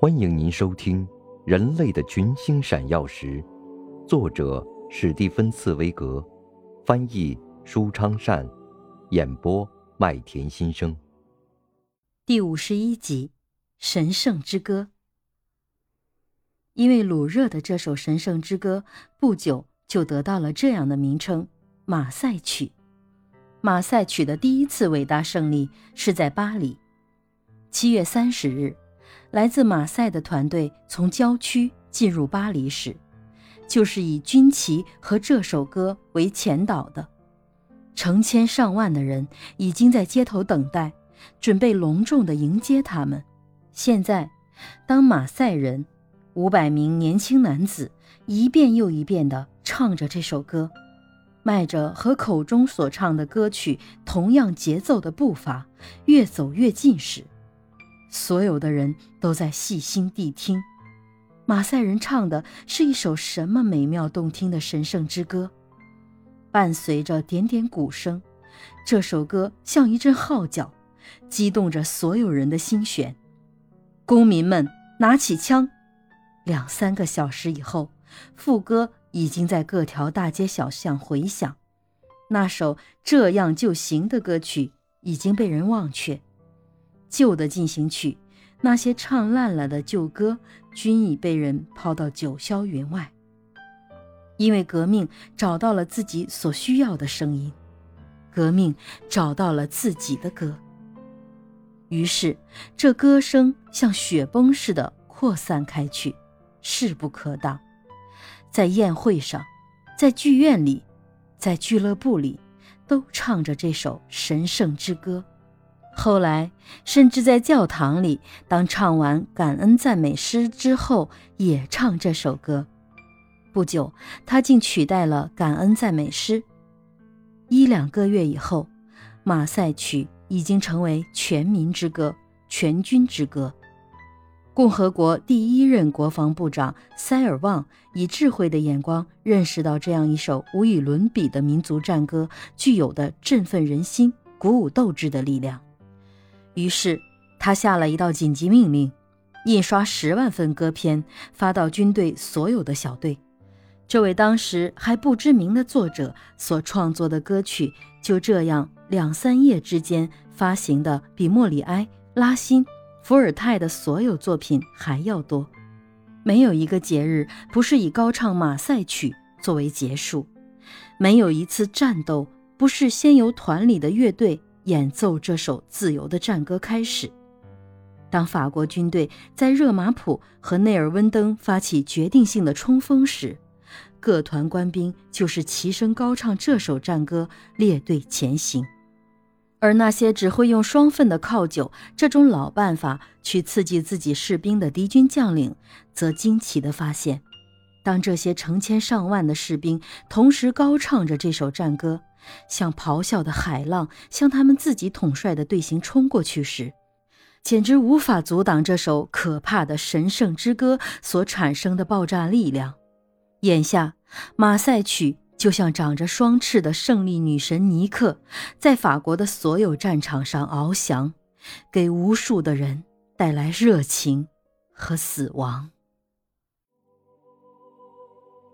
欢迎您收听《人类的群星闪耀时》，作者史蒂芬·茨威格，翻译舒昌善，演播麦田心声。第五十一集《神圣之歌》。因为鲁热的这首《神圣之歌》不久就得到了这样的名称——马赛曲。马赛曲的第一次伟大胜利是在巴黎，七月三十日。来自马赛的团队从郊区进入巴黎时，就是以军旗和这首歌为前导的。成千上万的人已经在街头等待，准备隆重地迎接他们。现在，当马赛人五百名年轻男子一遍又一遍地唱着这首歌，迈着和口中所唱的歌曲同样节奏的步伐，越走越近时。所有的人都在细心谛听，马赛人唱的是一首什么美妙动听的神圣之歌？伴随着点点鼓声，这首歌像一阵号角，激动着所有人的心弦。公民们拿起枪。两三个小时以后，副歌已经在各条大街小巷回响。那首这样就行的歌曲已经被人忘却。旧的进行曲，那些唱烂了的旧歌，均已被人抛到九霄云外。因为革命找到了自己所需要的声音，革命找到了自己的歌。于是，这歌声像雪崩似的扩散开去，势不可挡。在宴会上，在剧院里，在俱乐部里，都唱着这首神圣之歌。后来，甚至在教堂里，当唱完感恩赞美诗之后，也唱这首歌。不久，他竟取代了感恩赞美诗。一两个月以后，马赛曲已经成为全民之歌、全军之歌。共和国第一任国防部长塞尔旺以智慧的眼光认识到，这样一首无与伦比的民族战歌具有的振奋人心、鼓舞斗志的力量。于是，他下了一道紧急命令，印刷十万份歌篇，发到军队所有的小队。这位当时还不知名的作者所创作的歌曲，就这样两三夜之间发行的，比莫里埃、拉辛、伏尔泰的所有作品还要多。没有一个节日不是以高唱马赛曲作为结束，没有一次战斗不是先由团里的乐队。演奏这首自由的战歌开始。当法国军队在热马普和内尔温登发起决定性的冲锋时，各团官兵就是齐声高唱这首战歌，列队前行。而那些只会用双份的靠酒这种老办法去刺激自己士兵的敌军将领，则惊奇地发现，当这些成千上万的士兵同时高唱着这首战歌。像咆哮的海浪向他们自己统帅的队形冲过去时，简直无法阻挡这首可怕的神圣之歌所产生的爆炸力量。眼下，马赛曲就像长着双翅的胜利女神尼克，在法国的所有战场上翱翔，给无数的人带来热情和死亡。